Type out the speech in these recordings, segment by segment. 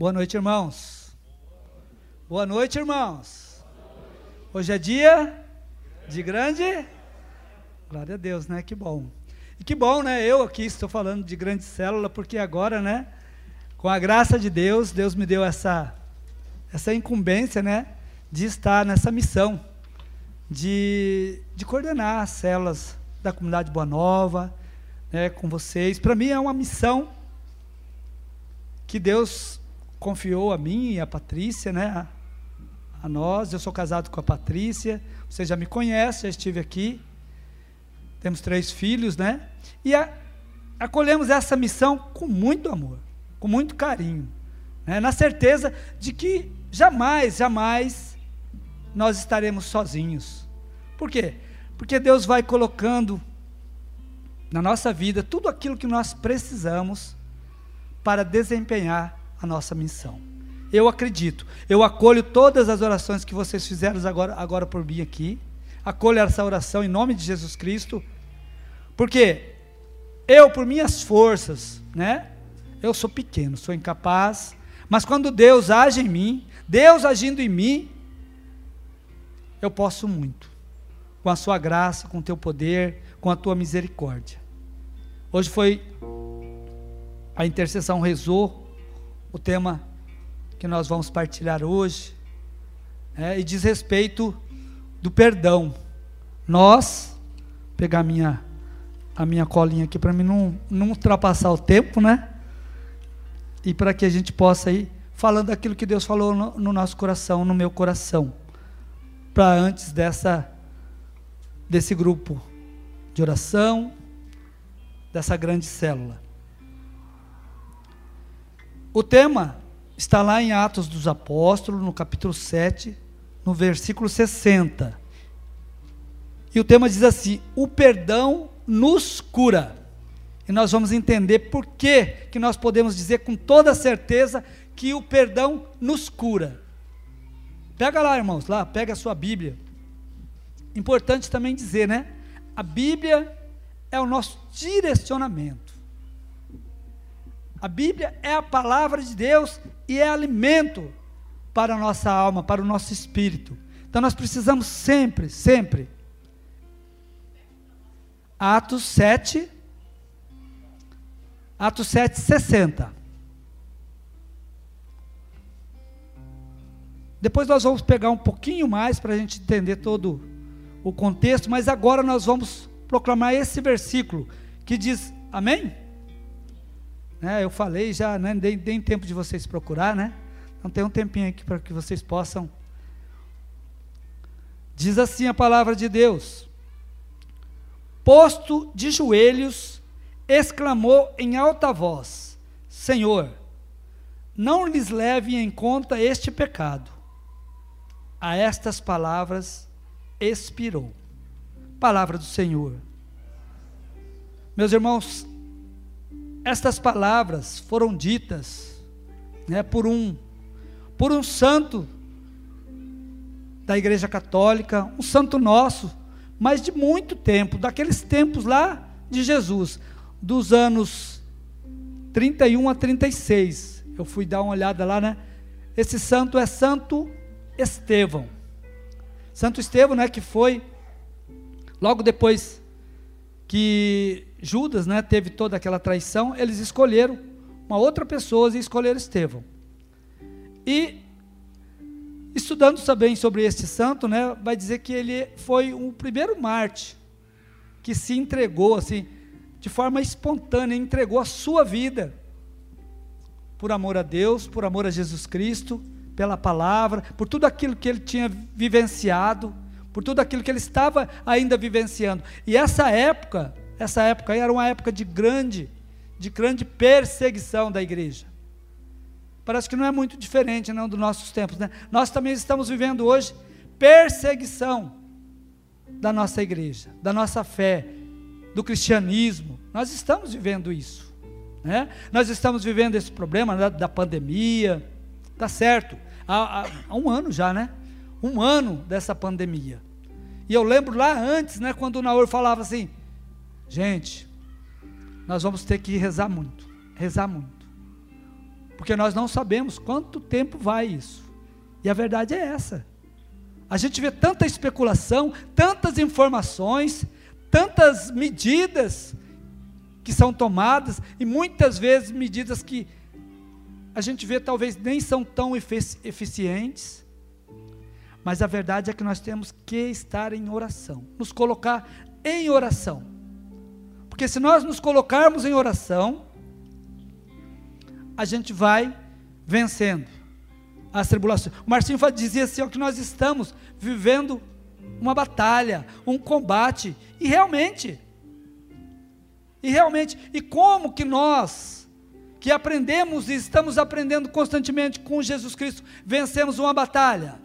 Boa noite, irmãos. Boa noite, irmãos. Hoje é dia de grande. Glória a Deus, né? Que bom. E que bom, né? Eu aqui estou falando de grande célula, porque agora, né? Com a graça de Deus, Deus me deu essa, essa incumbência, né? De estar nessa missão, de, de coordenar as células da comunidade Boa Nova, né? Com vocês. Para mim é uma missão que Deus confiou a mim e a Patrícia, né? A, nós. Eu sou casado com a Patrícia. Você já me conhece, já estive aqui. Temos três filhos, né? E a, acolhemos essa missão com muito amor, com muito carinho, né? na certeza de que jamais, jamais nós estaremos sozinhos. Por quê? Porque Deus vai colocando na nossa vida tudo aquilo que nós precisamos para desempenhar a nossa missão. Eu acredito, eu acolho todas as orações que vocês fizeram agora, agora por mim aqui, acolho essa oração em nome de Jesus Cristo, porque eu, por minhas forças, né, eu sou pequeno, sou incapaz, mas quando Deus age em mim, Deus agindo em mim, eu posso muito, com a sua graça, com o teu poder, com a tua misericórdia. Hoje foi a intercessão rezou o tema que nós vamos partilhar hoje, é, e diz respeito do perdão. Nós, pegar minha, a minha colinha aqui para mim não, não ultrapassar o tempo, né? E para que a gente possa ir falando daquilo que Deus falou no, no nosso coração, no meu coração, para antes dessa desse grupo de oração, dessa grande célula. O tema está lá em Atos dos Apóstolos, no capítulo 7, no versículo 60. E o tema diz assim: O perdão nos cura. E nós vamos entender por que, que nós podemos dizer com toda certeza que o perdão nos cura. Pega lá, irmãos, lá, pega a sua Bíblia. Importante também dizer, né? A Bíblia é o nosso direcionamento. A Bíblia é a palavra de Deus e é alimento para a nossa alma, para o nosso espírito. Então nós precisamos sempre, sempre. Atos 7, Atos 7, 60. Depois nós vamos pegar um pouquinho mais para a gente entender todo o contexto, mas agora nós vamos proclamar esse versículo que diz: Amém? Né, eu falei já, né, nem, nem tempo de vocês procurar, né? Então tem um tempinho aqui para que vocês possam. Diz assim a palavra de Deus: Posto de joelhos, exclamou em alta voz: Senhor, não lhes leve em conta este pecado. A estas palavras expirou. Palavra do Senhor. Meus irmãos, estas palavras foram ditas né, por um por um santo da Igreja Católica, um santo nosso, mas de muito tempo, daqueles tempos lá de Jesus, dos anos 31 a 36. Eu fui dar uma olhada lá, né? Esse santo é Santo Estevão. Santo Estevão, né, que foi logo depois que Judas, né, teve toda aquela traição, eles escolheram uma outra pessoa e escolheram Estevão. E estudando também sobre este santo, né, vai dizer que ele foi o primeiro Marte que se entregou assim, de forma espontânea, entregou a sua vida por amor a Deus, por amor a Jesus Cristo, pela palavra, por tudo aquilo que ele tinha vivenciado por tudo aquilo que ele estava ainda vivenciando. E essa época, essa época era uma época de grande, de grande perseguição da igreja. Parece que não é muito diferente não dos nossos tempos, né? Nós também estamos vivendo hoje perseguição da nossa igreja, da nossa fé, do cristianismo. Nós estamos vivendo isso, né? Nós estamos vivendo esse problema da, da pandemia, tá certo? Há, há, há um ano já, né? um ano dessa pandemia. E eu lembro lá antes, né, quando o Naor falava assim: gente, nós vamos ter que rezar muito, rezar muito. Porque nós não sabemos quanto tempo vai isso. E a verdade é essa. A gente vê tanta especulação, tantas informações, tantas medidas que são tomadas, e muitas vezes medidas que a gente vê talvez nem são tão eficientes. Mas a verdade é que nós temos que estar em oração, nos colocar em oração. Porque se nós nos colocarmos em oração, a gente vai vencendo as tribulações. O Marcinho dizia assim: ó, que nós estamos vivendo uma batalha, um combate, e realmente, e realmente, e como que nós, que aprendemos e estamos aprendendo constantemente com Jesus Cristo, vencemos uma batalha?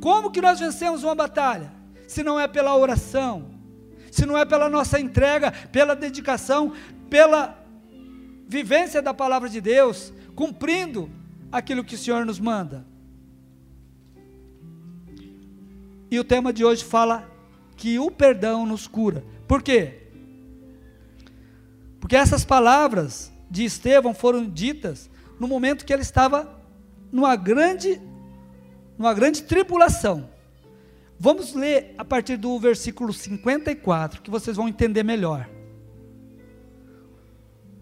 Como que nós vencemos uma batalha? Se não é pela oração, se não é pela nossa entrega, pela dedicação, pela vivência da palavra de Deus, cumprindo aquilo que o Senhor nos manda. E o tema de hoje fala que o perdão nos cura. Por quê? Porque essas palavras de Estevão foram ditas no momento que ele estava numa grande numa grande tribulação. Vamos ler a partir do versículo 54, que vocês vão entender melhor.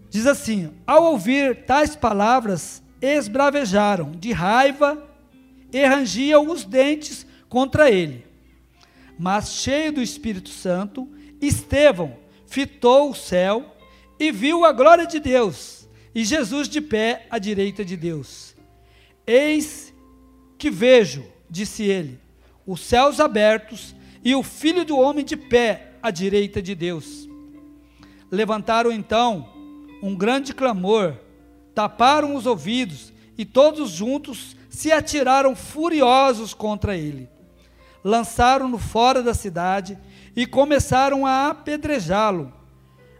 Diz assim: Ao ouvir tais palavras, esbravejaram de raiva e rangiam os dentes contra ele. Mas, cheio do Espírito Santo, Estevão fitou o céu e viu a glória de Deus e Jesus de pé à direita de Deus. Eis que vejo, disse ele, os céus abertos e o filho do homem de pé à direita de Deus. Levantaram então um grande clamor, taparam os ouvidos e todos juntos se atiraram furiosos contra ele. Lançaram-no fora da cidade e começaram a apedrejá-lo.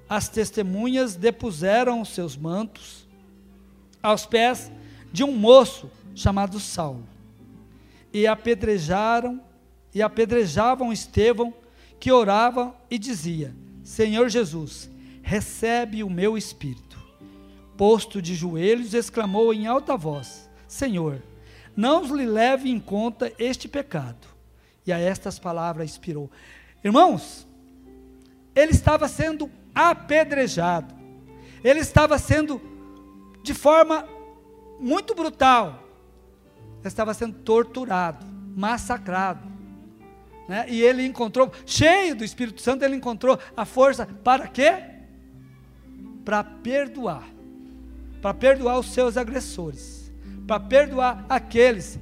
As testemunhas depuseram seus mantos aos pés de um moço chamado Saulo e apedrejaram e apedrejavam Estevão, que orava e dizia: Senhor Jesus, recebe o meu espírito. Posto de joelhos, exclamou em alta voz: Senhor, não lhe leve em conta este pecado. E a estas palavras inspirou. Irmãos, ele estava sendo apedrejado. Ele estava sendo de forma muito brutal estava sendo torturado, massacrado. Né? E ele encontrou, cheio do Espírito Santo, ele encontrou a força para quê? Para perdoar. Para perdoar os seus agressores. Para perdoar aqueles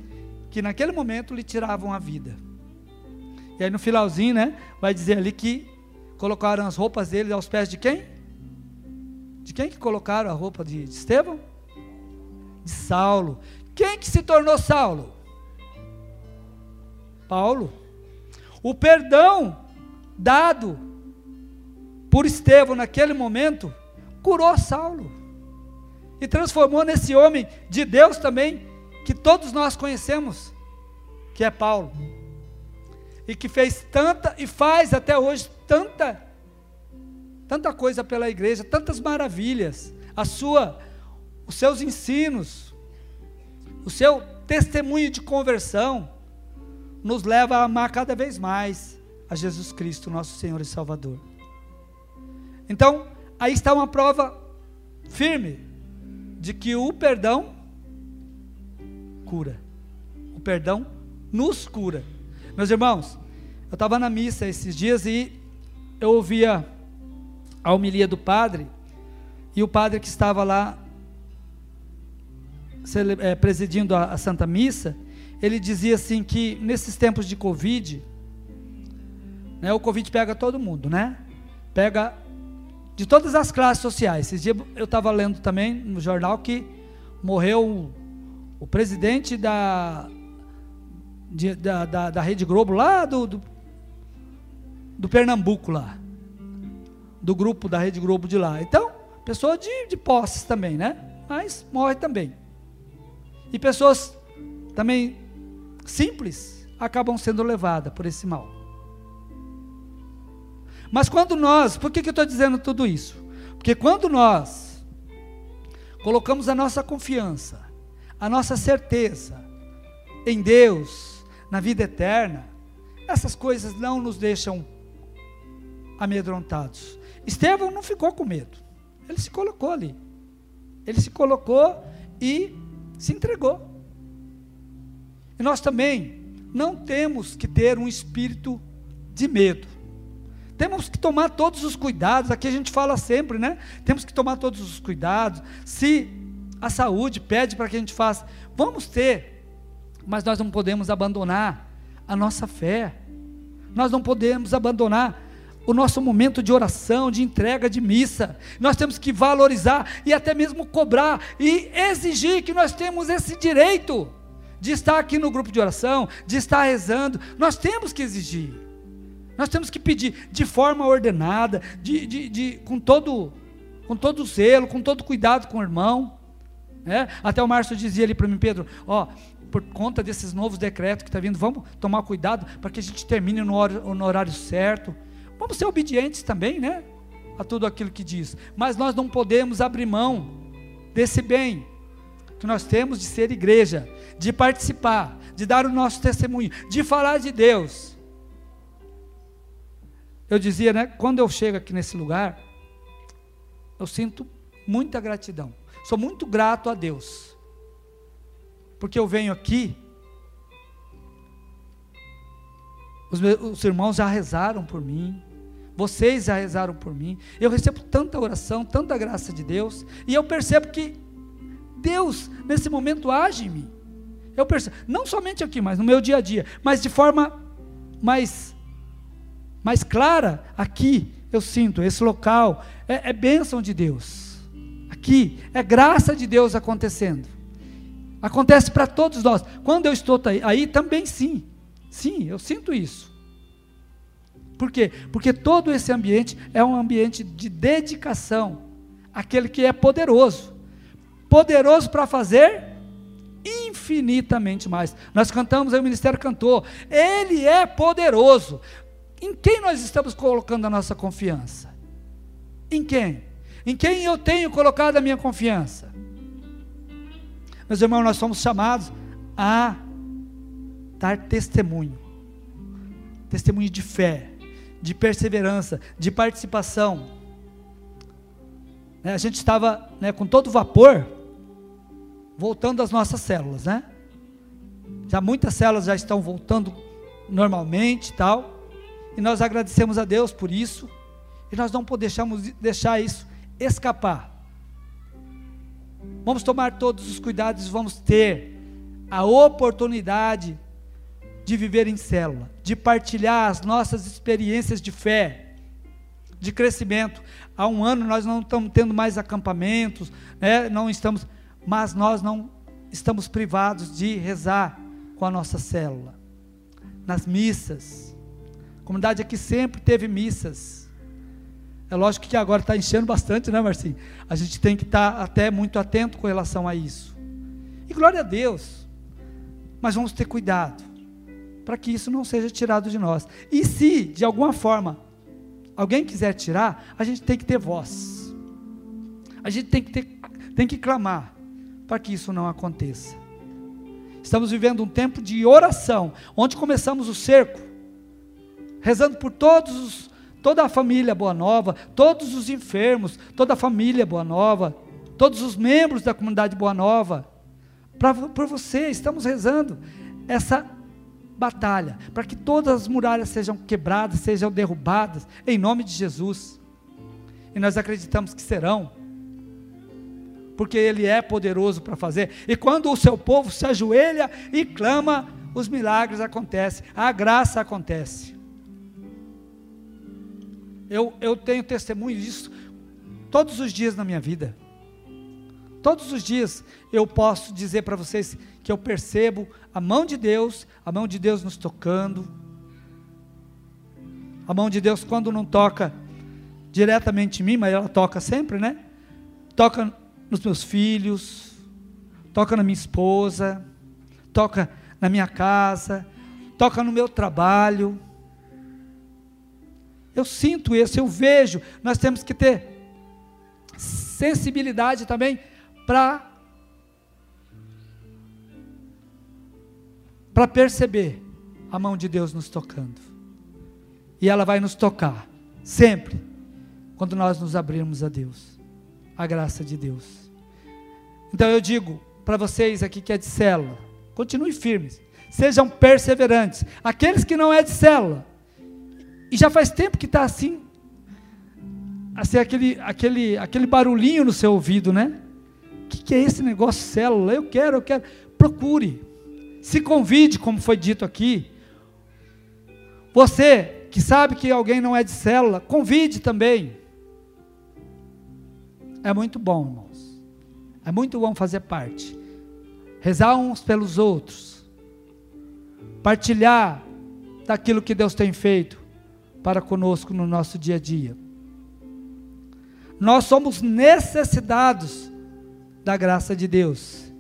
que naquele momento lhe tiravam a vida. E aí no finalzinho, né, vai dizer ali que colocaram as roupas dele aos pés de quem? De quem que colocaram a roupa de, de Estevão? De Saulo. Quem que se tornou Saulo? Paulo. O perdão dado por Estevão naquele momento curou Saulo e transformou nesse homem de Deus também que todos nós conhecemos, que é Paulo. E que fez tanta e faz até hoje tanta tanta coisa pela igreja, tantas maravilhas. A sua os seus ensinos, o seu testemunho de conversão nos leva a amar cada vez mais a Jesus Cristo, nosso Senhor e Salvador. Então, aí está uma prova firme de que o perdão cura. O perdão nos cura. Meus irmãos, eu estava na missa esses dias e eu ouvia a homilia do padre, e o padre que estava lá presidindo a, a Santa Missa, ele dizia assim que nesses tempos de Covid, né, o Covid pega todo mundo, né? Pega de todas as classes sociais. Esses dias eu estava lendo também no jornal que morreu o, o presidente da, de, da, da, da, Rede Globo lá do, do, do, Pernambuco lá. Do grupo da Rede Globo de lá. Então, pessoa de, de posses também, né? Mas morre também. E pessoas também simples acabam sendo levadas por esse mal. Mas quando nós, por que, que eu estou dizendo tudo isso? Porque quando nós colocamos a nossa confiança a nossa certeza em Deus, na vida eterna, essas coisas não nos deixam amedrontados. Estevão não ficou com medo, ele se colocou ali, ele se colocou e se entregou. E nós também não temos que ter um espírito de medo. Temos que tomar todos os cuidados, aqui a gente fala sempre, né? Temos que tomar todos os cuidados. Se a saúde pede para que a gente faça, vamos ter, mas nós não podemos abandonar a nossa fé. Nós não podemos abandonar o nosso momento de oração, de entrega de missa. Nós temos que valorizar e até mesmo cobrar e exigir que nós temos esse direito de estar aqui no grupo de oração, de estar rezando. Nós temos que exigir. Nós temos que pedir de forma ordenada, de, de, de com todo com todo zelo, com todo cuidado com o irmão. Né? Até o Márcio dizia ali para mim, Pedro, ó, por conta desses novos decretos que está vindo, vamos tomar cuidado para que a gente termine no horário, no horário certo. Vamos ser obedientes também, né? A tudo aquilo que diz. Mas nós não podemos abrir mão desse bem que nós temos de ser igreja, de participar, de dar o nosso testemunho, de falar de Deus. Eu dizia, né, quando eu chego aqui nesse lugar, eu sinto muita gratidão. Sou muito grato a Deus. Porque eu venho aqui, os, meus, os irmãos já rezaram por mim, vocês já rezaram por mim. Eu recebo tanta oração, tanta graça de Deus, e eu percebo que Deus, nesse momento, age em mim. Eu percebo, não somente aqui, mas no meu dia a dia, mas de forma mais, mais clara, aqui eu sinto, esse local é, é bênção de Deus. Aqui é graça de Deus acontecendo. Acontece para todos nós. Quando eu estou aí, aí também sim. Sim, eu sinto isso. Por quê? Porque todo esse ambiente é um ambiente de dedicação àquele que é poderoso. Poderoso para fazer infinitamente mais. Nós cantamos aí, o ministério cantou. Ele é poderoso. Em quem nós estamos colocando a nossa confiança? Em quem? Em quem eu tenho colocado a minha confiança? Meus irmãos, nós somos chamados a dar testemunho. Testemunho de fé, de perseverança, de participação. Né, a gente estava né, com todo vapor voltando às nossas células, né? Já muitas células já estão voltando normalmente, tal. E nós agradecemos a Deus por isso. E nós não podemos deixar isso escapar. Vamos tomar todos os cuidados, vamos ter a oportunidade de viver em célula, de partilhar as nossas experiências de fé, de crescimento. Há um ano nós não estamos tendo mais acampamentos, né? não estamos mas nós não estamos privados de rezar com a nossa célula. Nas missas. A comunidade aqui sempre teve missas. É lógico que agora está enchendo bastante, né, Marcinho? A gente tem que estar tá até muito atento com relação a isso. E glória a Deus. Mas vamos ter cuidado para que isso não seja tirado de nós. E se, de alguma forma, alguém quiser tirar, a gente tem que ter voz. A gente tem que, ter, tem que clamar para que isso não aconteça. Estamos vivendo um tempo de oração, onde começamos o cerco, rezando por todos os, toda a família Boa Nova, todos os enfermos, toda a família Boa Nova, todos os membros da comunidade Boa Nova, para por você, estamos rezando essa batalha, para que todas as muralhas sejam quebradas, sejam derrubadas, em nome de Jesus. E nós acreditamos que serão porque Ele é poderoso para fazer. E quando o seu povo se ajoelha e clama, os milagres acontecem, a graça acontece. Eu, eu tenho testemunho disso todos os dias na minha vida. Todos os dias eu posso dizer para vocês que eu percebo a mão de Deus, a mão de Deus nos tocando. A mão de Deus, quando não toca diretamente em mim, mas ela toca sempre, né? Toca nos meus filhos, toca na minha esposa, toca na minha casa, toca no meu trabalho. Eu sinto isso, eu vejo. Nós temos que ter sensibilidade também para para perceber a mão de Deus nos tocando. E ela vai nos tocar, sempre, quando nós nos abrirmos a Deus, a graça de Deus. Então eu digo para vocês aqui que é de célula, continue firmes, sejam perseverantes. Aqueles que não é de célula, e já faz tempo que está assim, assim aquele, aquele, aquele barulhinho no seu ouvido, né? Que, que é esse negócio célula? Eu quero, eu quero. Procure. Se convide, como foi dito aqui. Você que sabe que alguém não é de célula, convide também. É muito bom, irmãos. É muito bom fazer parte. Rezar uns pelos outros. Partilhar daquilo que Deus tem feito para conosco no nosso dia a dia. Nós somos necessitados da graça de Deus.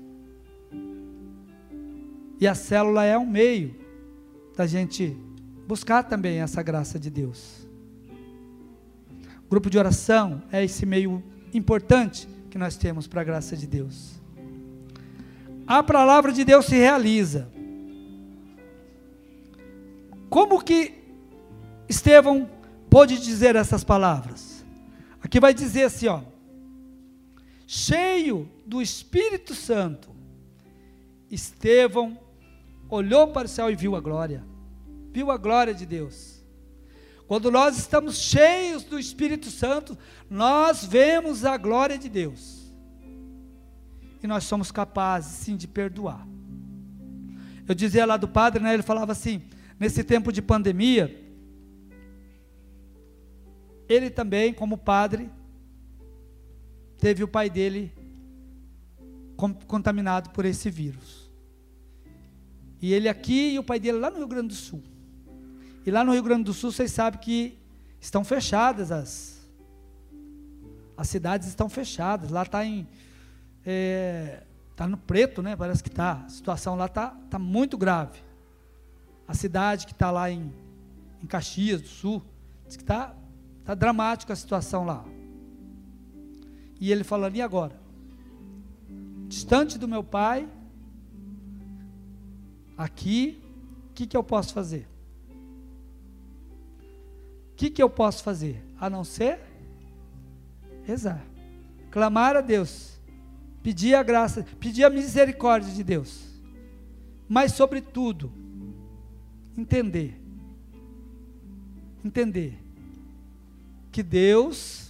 E a célula é um meio da gente buscar também essa graça de Deus. grupo de oração é esse meio importante que nós temos para a graça de Deus. A palavra de Deus se realiza. Como que Estevão pôde dizer essas palavras? Aqui vai dizer assim, ó: cheio do Espírito Santo, Estevão olhou para o céu e viu a glória viu a glória de Deus. Quando nós estamos cheios do Espírito Santo, nós vemos a glória de Deus. E nós somos capazes, sim, de perdoar. Eu dizia lá do padre, né, ele falava assim: nesse tempo de pandemia, ele também, como padre, teve o pai dele contaminado por esse vírus. E ele aqui e o pai dele lá no Rio Grande do Sul. E lá no Rio Grande do Sul, vocês sabem que estão fechadas as as cidades estão fechadas. Lá está em é, tá no preto, né? Parece que está. A situação lá está tá muito grave. A cidade que está lá em, em Caxias do Sul diz que está tá dramática a situação lá. E ele falando, e agora? Distante do meu pai, aqui, o que, que eu posso fazer? O que, que eu posso fazer? A não ser rezar. Clamar a Deus. Pedir a graça, pedir a misericórdia de Deus. Mas, sobretudo, entender. Entender que Deus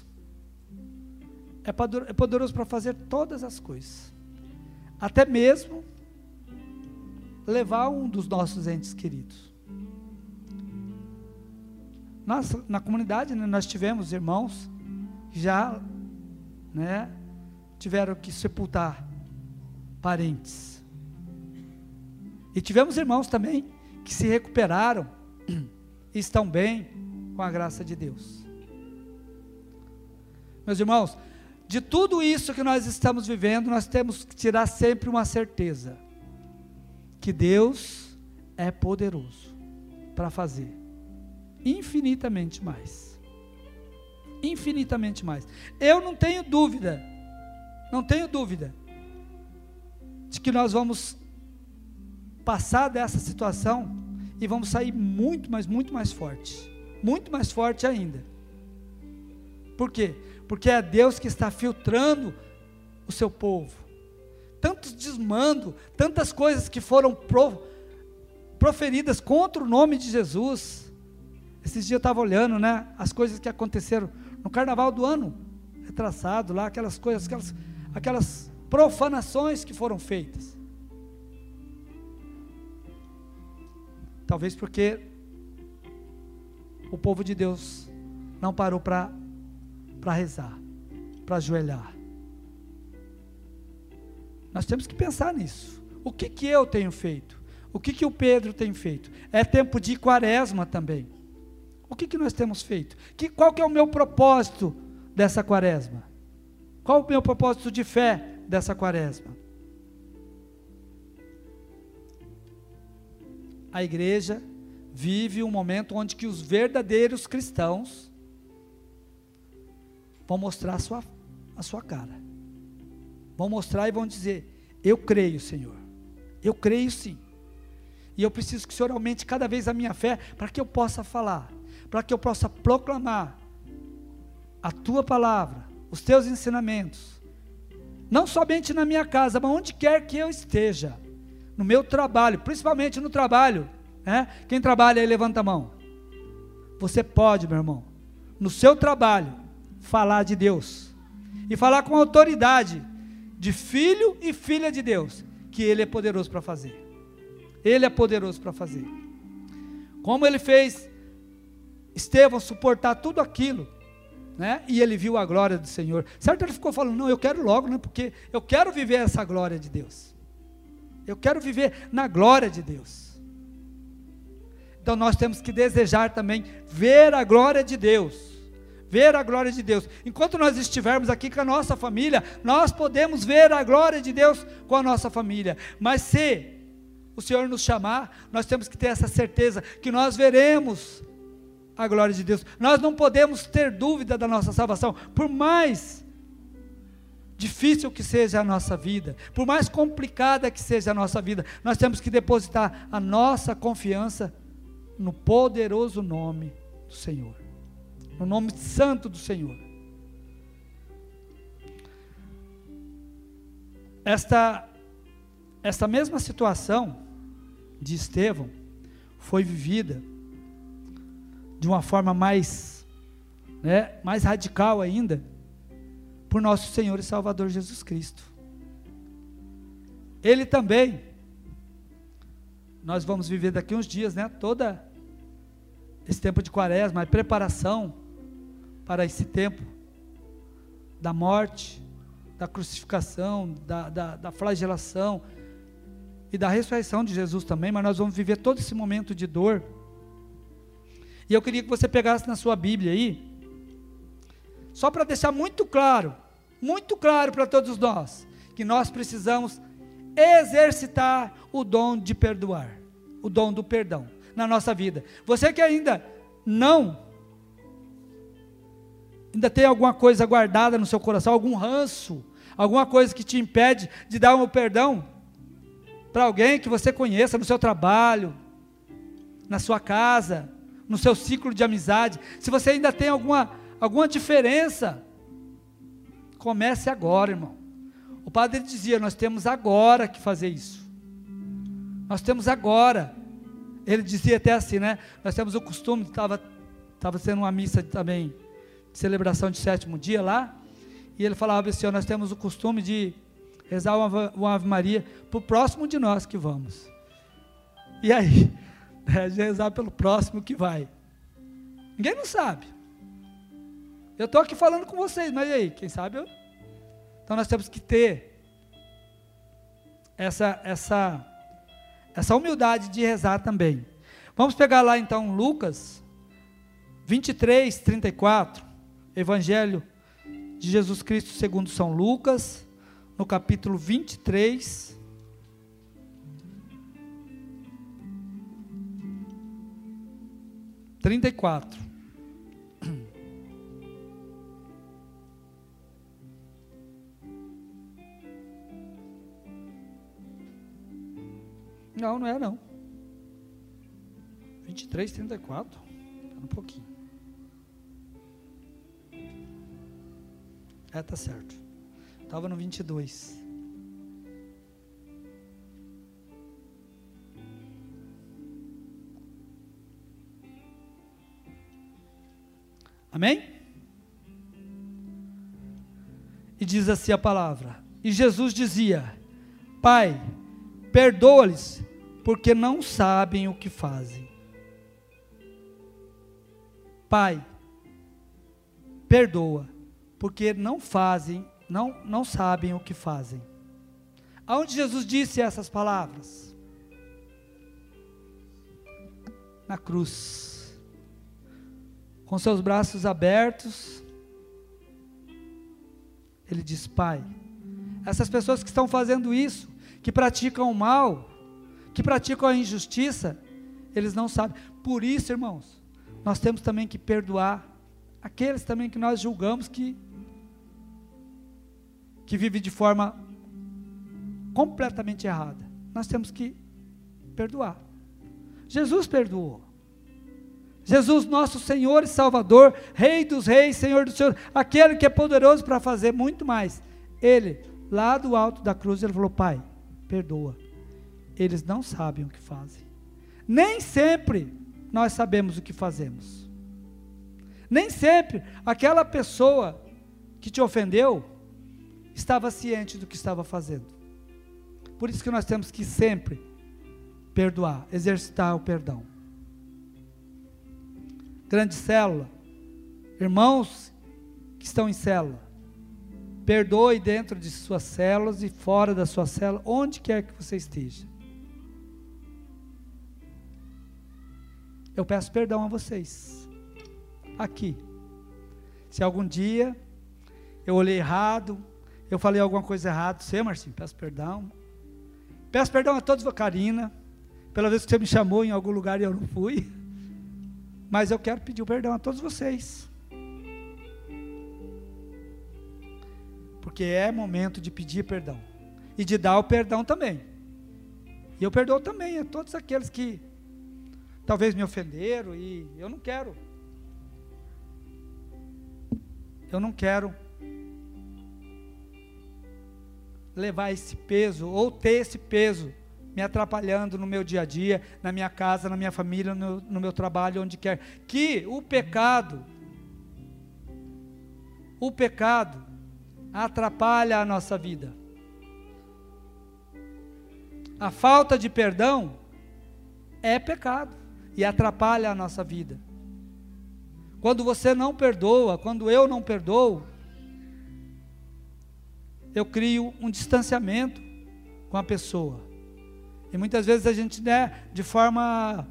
é, é poderoso para fazer todas as coisas. Até mesmo levar um dos nossos entes queridos. Nós, na comunidade, né, nós tivemos irmãos que já né, tiveram que sepultar parentes. E tivemos irmãos também que se recuperaram e estão bem com a graça de Deus. Meus irmãos, de tudo isso que nós estamos vivendo, nós temos que tirar sempre uma certeza: que Deus é poderoso para fazer infinitamente mais. Infinitamente mais. Eu não tenho dúvida, não tenho dúvida, de que nós vamos passar dessa situação e vamos sair muito, mas muito mais forte. Muito mais forte ainda. Por quê? Porque é Deus que está filtrando o seu povo. Tantos desmando, tantas coisas que foram pro, proferidas contra o nome de Jesus esses dias eu estava olhando, né, as coisas que aconteceram no carnaval do ano retraçado lá, aquelas coisas, aquelas, aquelas profanações que foram feitas. Talvez porque o povo de Deus não parou para rezar, para ajoelhar. Nós temos que pensar nisso. O que, que eu tenho feito? O que, que o Pedro tem feito? É tempo de quaresma também. O que, que nós temos feito? Que, qual que é o meu propósito dessa quaresma? Qual o meu propósito de fé dessa quaresma? A igreja vive um momento onde que os verdadeiros cristãos vão mostrar a sua, a sua cara. Vão mostrar e vão dizer: Eu creio, Senhor. Eu creio sim. E eu preciso que o Senhor aumente cada vez a minha fé para que eu possa falar, para que eu possa proclamar a tua palavra, os teus ensinamentos. Não somente na minha casa, mas onde quer que eu esteja. No meu trabalho, principalmente no trabalho. Né? Quem trabalha aí, levanta a mão. Você pode, meu irmão, no seu trabalho, falar de Deus. E falar com autoridade de filho e filha de Deus, que Ele é poderoso para fazer. Ele é poderoso para fazer. Como Ele fez Estevão suportar tudo aquilo, né? E ele viu a glória do Senhor. Certo? Ele ficou falando: Não, eu quero logo, né? Porque eu quero viver essa glória de Deus. Eu quero viver na glória de Deus. Então nós temos que desejar também ver a glória de Deus ver a glória de Deus. Enquanto nós estivermos aqui com a nossa família, nós podemos ver a glória de Deus com a nossa família. Mas se o Senhor nos chamar, nós temos que ter essa certeza que nós veremos a glória de Deus. Nós não podemos ter dúvida da nossa salvação, por mais difícil que seja a nossa vida, por mais complicada que seja a nossa vida, nós temos que depositar a nossa confiança no poderoso nome do Senhor no nome santo do Senhor. Esta, esta mesma situação de Estevão foi vivida de uma forma mais, né, mais radical ainda, por nosso Senhor e Salvador Jesus Cristo. Ele também, nós vamos viver daqui uns dias, né, toda esse tempo de quaresma, a preparação para esse tempo da morte, da crucificação, da, da, da flagelação e da ressurreição de Jesus também, mas nós vamos viver todo esse momento de dor. E eu queria que você pegasse na sua Bíblia aí, só para deixar muito claro, muito claro para todos nós, que nós precisamos exercitar o dom de perdoar, o dom do perdão na nossa vida. Você que ainda não ainda tem alguma coisa guardada no seu coração, algum ranço, alguma coisa que te impede de dar um perdão para alguém que você conheça no seu trabalho, na sua casa, no seu ciclo de amizade, se você ainda tem alguma, alguma diferença, comece agora, irmão. O padre dizia: Nós temos agora que fazer isso. Nós temos agora. Ele dizia até assim, né? Nós temos o costume, estava estava sendo uma missa também celebração de sétimo dia lá, e ele falava assim: nós temos o costume de rezar uma, uma Ave Maria para o próximo de nós que vamos. E aí, é, de rezar pelo próximo que vai. Ninguém não sabe. Eu estou aqui falando com vocês, mas e aí, quem sabe eu? Então nós temos que ter essa, essa, essa humildade de rezar também. Vamos pegar lá então Lucas 23, 34. Evangelho de Jesus Cristo segundo São Lucas, no capítulo 23. Trinta e quatro. Não, não é não. 23, 34. Um pouquinho. É, tá certo. Estava no 22. Amém? E diz assim a palavra: E Jesus dizia: Pai, perdoa-lhes, porque não sabem o que fazem. Pai, perdoa, porque não fazem, não, não sabem o que fazem. Aonde Jesus disse essas palavras? Na cruz. Com seus braços abertos, ele diz: Pai, essas pessoas que estão fazendo isso, que praticam o mal, que praticam a injustiça, eles não sabem. Por isso, irmãos, nós temos também que perdoar aqueles também que nós julgamos que que vive de forma completamente errada. Nós temos que perdoar. Jesus perdoou. Jesus, nosso Senhor e Salvador, Rei dos Reis, Senhor dos Senhores, aquele que é poderoso para fazer muito mais. Ele, lá do alto da cruz, ele falou: Pai, perdoa. Eles não sabem o que fazem. Nem sempre nós sabemos o que fazemos. Nem sempre aquela pessoa que te ofendeu estava ciente do que estava fazendo. Por isso que nós temos que sempre perdoar, exercitar o perdão. Grande célula, irmãos que estão em célula, perdoe dentro de suas células e fora da sua célula, onde quer que você esteja. Eu peço perdão a vocês, aqui. Se algum dia eu olhei errado, eu falei alguma coisa errada, você, Marcinho, peço perdão. Peço perdão a todos, Karina, pela vez que você me chamou em algum lugar e eu não fui. Mas eu quero pedir perdão a todos vocês. Porque é momento de pedir perdão. E de dar o perdão também. E eu perdoo também a todos aqueles que talvez me ofenderam e eu não quero. Eu não quero levar esse peso ou ter esse peso me atrapalhando no meu dia a dia, na minha casa, na minha família, no, no meu trabalho, onde quer. Que o pecado, o pecado atrapalha a nossa vida. A falta de perdão é pecado e atrapalha a nossa vida. Quando você não perdoa, quando eu não perdoo, eu crio um distanciamento com a pessoa. E muitas vezes a gente, né, de forma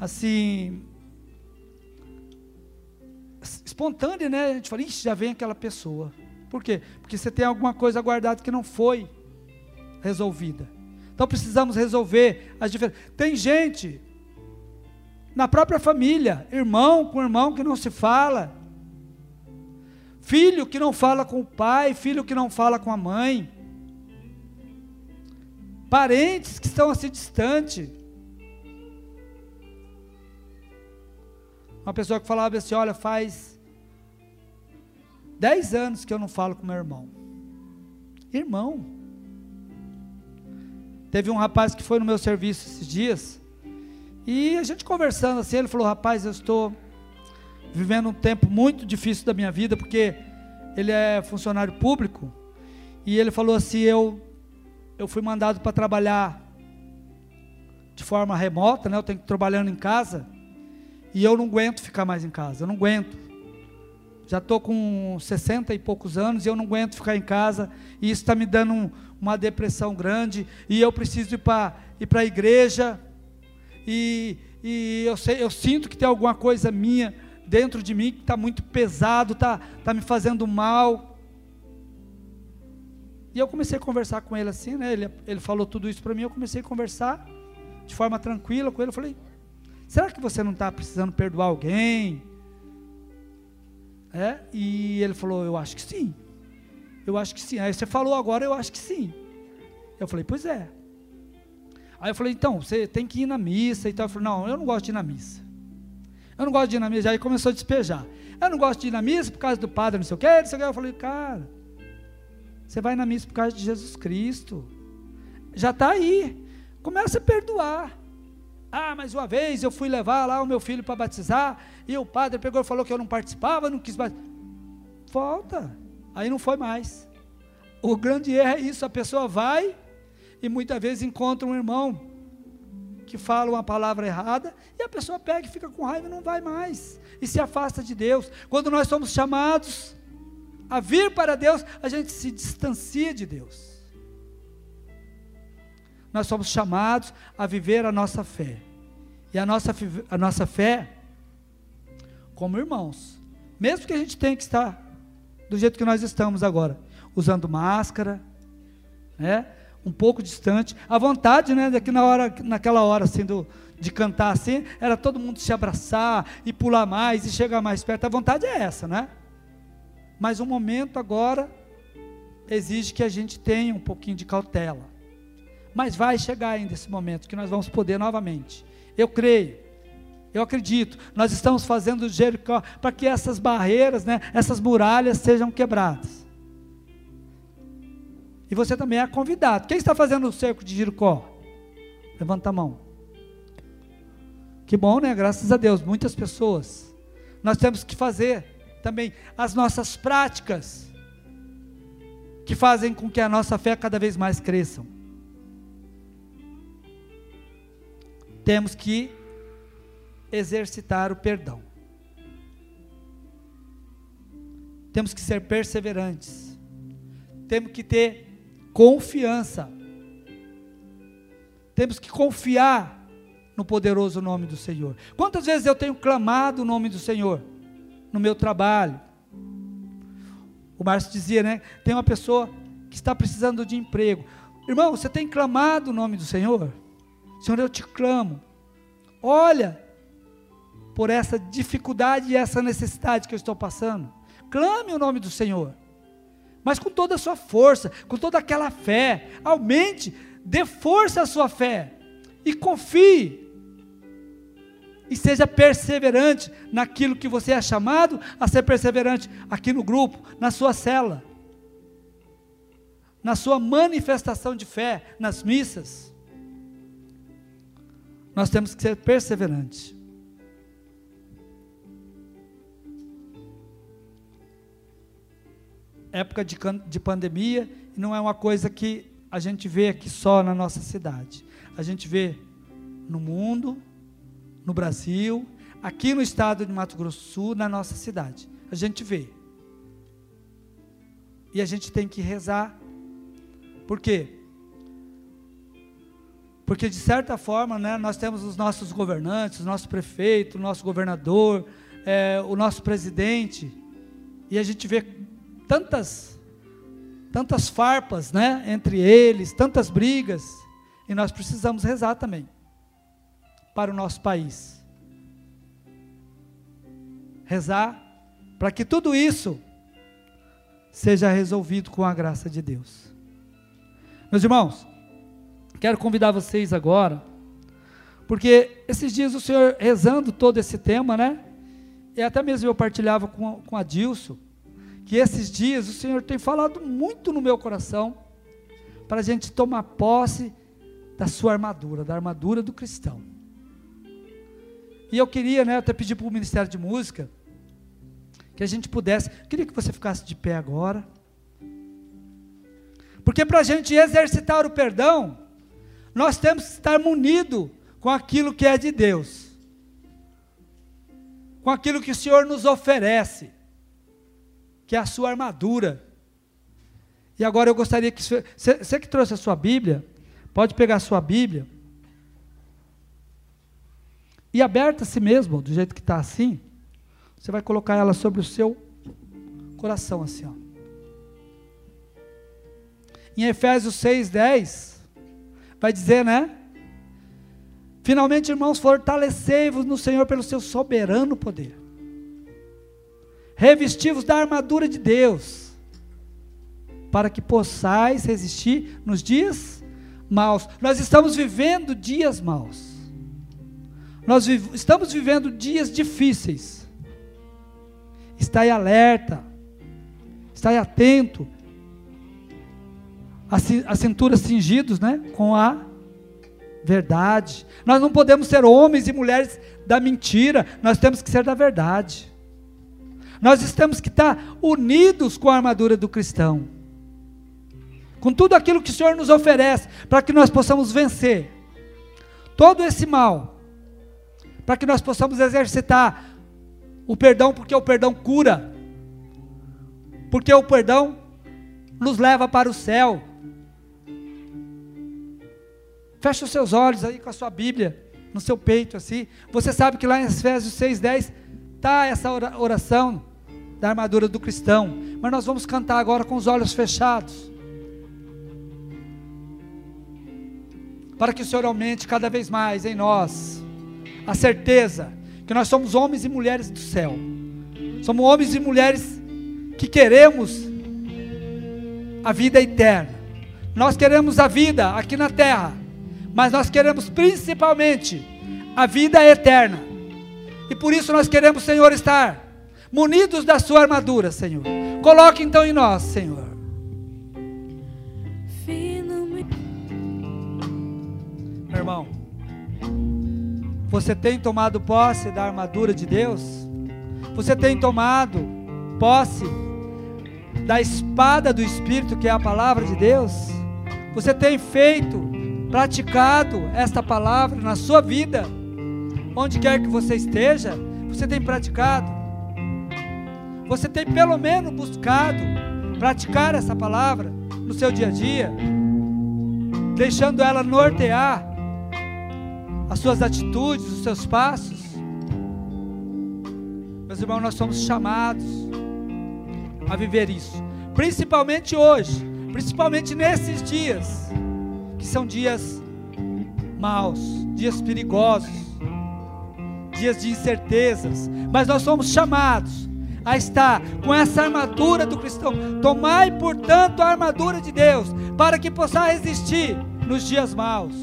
assim espontânea, né, a gente fala, Ixi, já vem aquela pessoa. Por quê? Porque você tem alguma coisa guardada que não foi resolvida. Então precisamos resolver as diferenças. Tem gente na própria família, irmão com irmão que não se fala, Filho que não fala com o pai, filho que não fala com a mãe. Parentes que estão assim distante. Uma pessoa que falava assim: Olha, faz dez anos que eu não falo com meu irmão. Irmão. Teve um rapaz que foi no meu serviço esses dias. E a gente conversando assim, ele falou: Rapaz, eu estou vivendo um tempo muito difícil da minha vida, porque ele é funcionário público, e ele falou assim: eu, eu fui mandado para trabalhar de forma remota, né? eu tenho que trabalhando em casa, e eu não aguento ficar mais em casa, eu não aguento. Já estou com 60 e poucos anos e eu não aguento ficar em casa, e isso está me dando um, uma depressão grande, e eu preciso ir para ir a igreja, e, e eu, sei, eu sinto que tem alguma coisa minha dentro de mim que está muito pesado, está tá me fazendo mal. E eu comecei a conversar com ele assim, né? Ele, ele falou tudo isso para mim, eu comecei a conversar de forma tranquila com ele. Eu falei: será que você não está precisando perdoar alguém? É? E ele falou: eu acho que sim. Eu acho que sim. Aí você falou agora, eu acho que sim. Eu falei: pois é. Aí eu falei: então, você tem que ir na missa e tal. Eu falei: não, eu não gosto de ir na missa. Eu não gosto de ir na missa. Aí começou a despejar. Eu não gosto de ir na missa por causa do padre, não sei o quê, não sei o quê. Eu falei, cara, você vai na missa por causa de Jesus Cristo. Já está aí. Começa a perdoar. Ah, mas uma vez eu fui levar lá o meu filho para batizar e o padre pegou e falou que eu não participava, não quis batizar. Volta. Aí não foi mais. O grande erro é isso: a pessoa vai e muitas vezes encontra um irmão que fala uma palavra errada e a pessoa pega e fica com raiva e não vai mais e se afasta de Deus. Quando nós somos chamados a vir para Deus, a gente se distancia de Deus. Nós somos chamados a viver a nossa fé. E a nossa, a nossa fé, como irmãos, mesmo que a gente tenha que estar do jeito que nós estamos agora, usando máscara, né? Um pouco distante. A vontade, né, daqui na hora, naquela hora assim do, de cantar assim, era todo mundo se abraçar e pular mais e chegar mais perto. A vontade é essa, né? Mas o momento agora exige que a gente tenha um pouquinho de cautela. Mas vai chegar ainda esse momento que nós vamos poder novamente Eu creio. Eu acredito. Nós estamos fazendo Jericó para que essas barreiras, né, essas muralhas sejam quebradas. E você também é convidado. Quem está fazendo o cerco de Jericó? Levanta a mão. Que bom, né? Graças a Deus, muitas pessoas. Nós temos que fazer também as nossas práticas que fazem com que a nossa fé cada vez mais cresça. Temos que exercitar o perdão. Temos que ser perseverantes. Temos que ter confiança. Temos que confiar no poderoso nome do Senhor. Quantas vezes eu tenho clamado o nome do Senhor no meu trabalho? O Márcio dizia, né? Tem uma pessoa que está precisando de emprego. Irmão, você tem clamado o nome do Senhor? Senhor, eu te clamo. Olha por essa dificuldade e essa necessidade que eu estou passando. Clame o nome do Senhor. Mas com toda a sua força, com toda aquela fé. Aumente, dê força à sua fé. E confie e seja perseverante naquilo que você é chamado a ser perseverante aqui no grupo, na sua cela, na sua manifestação de fé, nas missas. Nós temos que ser perseverantes. Época de, de pandemia, não é uma coisa que a gente vê aqui só na nossa cidade. A gente vê no mundo, no Brasil, aqui no estado de Mato Grosso do Sul, na nossa cidade. A gente vê. E a gente tem que rezar. Por quê? Porque de certa forma, né, nós temos os nossos governantes, o nosso prefeito, o nosso governador, é, o nosso presidente, e a gente vê tantas, tantas farpas, né, entre eles, tantas brigas, e nós precisamos rezar também para o nosso país. Rezar para que tudo isso seja resolvido com a graça de Deus. Meus irmãos, quero convidar vocês agora, porque esses dias o Senhor rezando todo esse tema, né? E até mesmo eu partilhava com, com a Dilson, que esses dias o Senhor tem falado muito no meu coração, para a gente tomar posse da sua armadura, da armadura do cristão. E eu queria, né, até pedir para o Ministério de Música, que a gente pudesse, queria que você ficasse de pé agora. Porque para a gente exercitar o perdão, nós temos que estar munido com aquilo que é de Deus, com aquilo que o Senhor nos oferece, que é a sua armadura. E agora eu gostaria que você, que trouxe a sua Bíblia, pode pegar a sua Bíblia e aberta a si mesmo, do jeito que está assim, você vai colocar ela sobre o seu coração, assim, ó. Em Efésios 6, 10, vai dizer, né? Finalmente, irmãos, fortalecei-vos no Senhor pelo seu soberano poder. Revestivos da armadura de Deus, para que possais resistir nos dias maus. Nós estamos vivendo dias maus. Nós vi estamos vivendo dias difíceis. Está alerta. Está atento. A cintura cingidos, né, com a verdade. Nós não podemos ser homens e mulheres da mentira, nós temos que ser da verdade. Nós temos que estar unidos com a armadura do cristão. Com tudo aquilo que o Senhor nos oferece, para que nós possamos vencer todo esse mal para que nós possamos exercitar o perdão, porque o perdão cura, porque o perdão nos leva para o céu. Feche os seus olhos aí com a sua Bíblia no seu peito assim. Você sabe que lá em Efésios 6:10 está essa oração da armadura do cristão. Mas nós vamos cantar agora com os olhos fechados. Para que o Senhor aumente cada vez mais em nós a certeza que nós somos homens e mulheres do céu. Somos homens e mulheres que queremos a vida eterna. Nós queremos a vida aqui na terra, mas nós queremos principalmente a vida eterna. E por isso nós queremos, Senhor, estar munidos da sua armadura, Senhor. Coloque então em nós, Senhor. Meu irmão, você tem tomado posse da armadura de Deus? Você tem tomado posse da espada do Espírito, que é a palavra de Deus? Você tem feito, praticado esta palavra na sua vida? Onde quer que você esteja, você tem praticado? Você tem pelo menos buscado praticar essa palavra no seu dia a dia, deixando ela nortear as suas atitudes, os seus passos? Meus irmãos, nós somos chamados a viver isso, principalmente hoje, principalmente nesses dias, que são dias maus, dias perigosos, dias de incertezas, mas nós somos chamados a estar com essa armadura do cristão. Tomai, portanto, a armadura de Deus, para que possa resistir nos dias maus.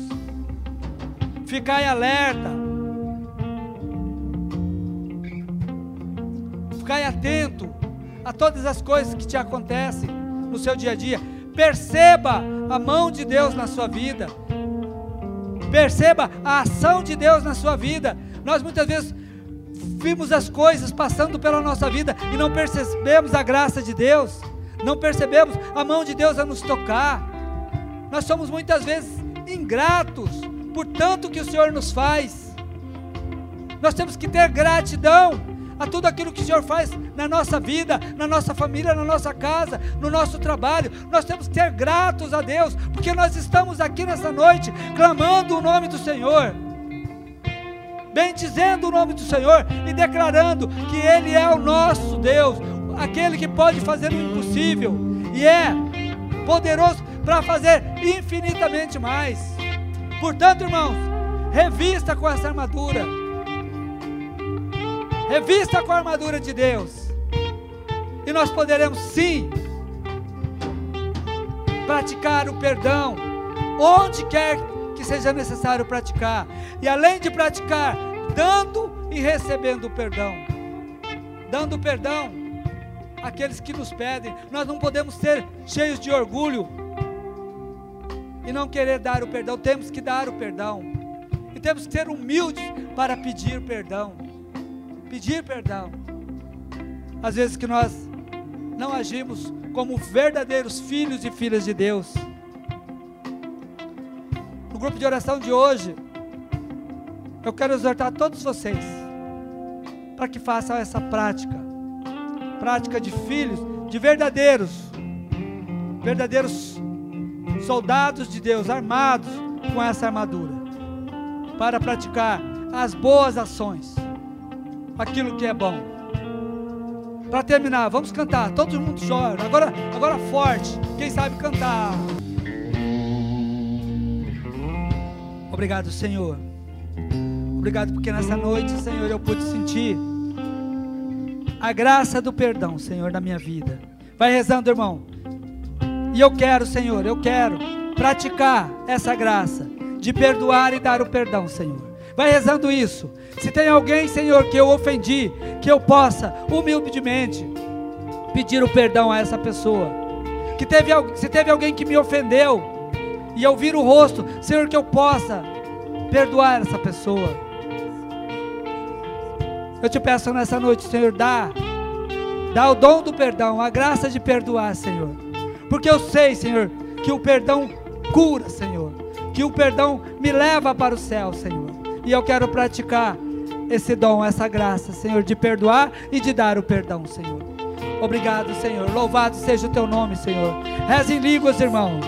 Ficai alerta. Ficai atento a todas as coisas que te acontecem no seu dia a dia. Perceba a mão de Deus na sua vida. Perceba a ação de Deus na sua vida. Nós muitas vezes vimos as coisas passando pela nossa vida e não percebemos a graça de Deus, não percebemos a mão de Deus a nos tocar. Nós somos muitas vezes ingratos por tanto que o Senhor nos faz. Nós temos que ter gratidão a tudo aquilo que o Senhor faz na nossa vida, na nossa família, na nossa casa, no nosso trabalho. Nós temos que ser gratos a Deus, porque nós estamos aqui nessa noite clamando o nome do Senhor, bendizendo o nome do Senhor e declarando que Ele é o nosso Deus, aquele que pode fazer o impossível e é poderoso para fazer infinitamente mais. Portanto, irmãos, revista com essa armadura. Revista com a armadura de Deus. E nós poderemos sim praticar o perdão onde quer que seja necessário praticar. E além de praticar, dando e recebendo perdão. Dando perdão àqueles que nos pedem. Nós não podemos ser cheios de orgulho e não querer dar o perdão, temos que dar o perdão. E temos que ser humildes para pedir perdão. Pedir perdão. Às vezes que nós não agimos como verdadeiros filhos e filhas de Deus. Grupo de oração de hoje, eu quero exortar todos vocês para que façam essa prática. Prática de filhos, de verdadeiros, verdadeiros soldados de Deus armados com essa armadura, para praticar as boas ações, aquilo que é bom. Para terminar, vamos cantar, todo mundo chora, agora, agora forte, quem sabe cantar. Obrigado, Senhor. Obrigado porque nessa noite, Senhor, eu pude sentir a graça do perdão, Senhor, na minha vida. Vai rezando, irmão. E eu quero, Senhor, eu quero praticar essa graça de perdoar e dar o perdão, Senhor. Vai rezando isso. Se tem alguém, Senhor, que eu ofendi, que eu possa humildemente pedir o perdão a essa pessoa. Que teve, se teve alguém que me ofendeu e eu vir o rosto, Senhor, que eu possa perdoar essa pessoa. Eu te peço nessa noite, Senhor, dá, dá o dom do perdão, a graça de perdoar, Senhor. Porque eu sei, Senhor, que o perdão cura, Senhor. Que o perdão me leva para o céu, Senhor. E eu quero praticar esse dom, essa graça, Senhor, de perdoar e de dar o perdão, Senhor. Obrigado, Senhor. Louvado seja o teu nome, Senhor. Reza em línguas, irmão.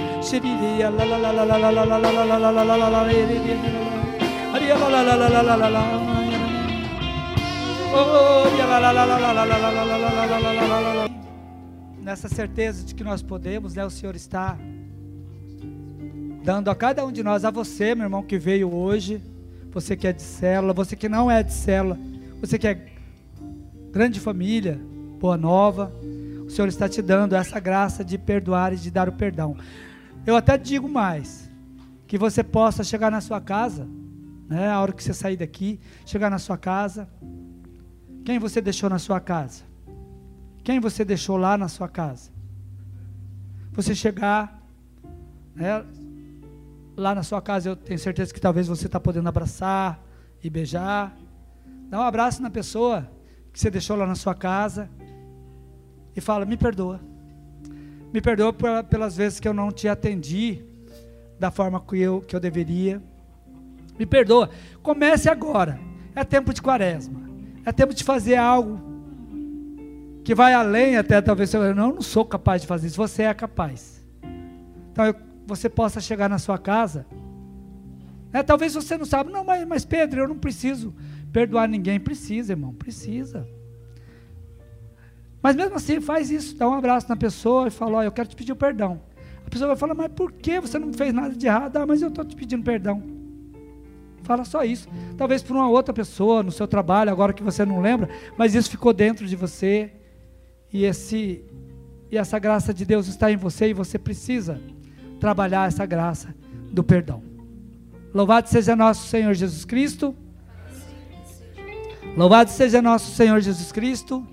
Nessa certeza de que nós podemos, né? O Senhor está dando a cada um de nós, a você, meu irmão, que veio hoje, você que é de célula, você que não é de célula, você que é grande família, boa nova, o Senhor está te dando essa graça de perdoar e de dar o perdão. Eu até digo mais, que você possa chegar na sua casa né? A hora que você sair daqui, chegar na sua casa, quem você deixou na sua casa? Quem você deixou lá na sua casa? Você chegar, né? Lá na sua casa, eu tenho certeza que talvez você está podendo abraçar e beijar. Dá um abraço na pessoa que você deixou lá na sua casa e fala: Me perdoa. Me perdoa pelas vezes que eu não te atendi da forma que eu, que eu deveria. Me perdoa. Comece agora. É tempo de quaresma. É tempo de fazer algo que vai além até talvez eu não, eu não sou capaz de fazer isso. Você é capaz. Então eu, você possa chegar na sua casa. É, talvez você não sabe, não, mas, mas Pedro, eu não preciso perdoar ninguém. Precisa, irmão, precisa. Mas mesmo assim, faz isso, dá um abraço na pessoa e fala: Ó, eu quero te pedir o perdão. A pessoa vai falar: Mas por que você não fez nada de errado? Ah, mas eu estou te pedindo perdão. Fala só isso. Talvez por uma outra pessoa no seu trabalho, agora que você não lembra, mas isso ficou dentro de você. E, esse, e essa graça de Deus está em você e você precisa trabalhar essa graça do perdão. Louvado seja nosso Senhor Jesus Cristo. Louvado seja nosso Senhor Jesus Cristo.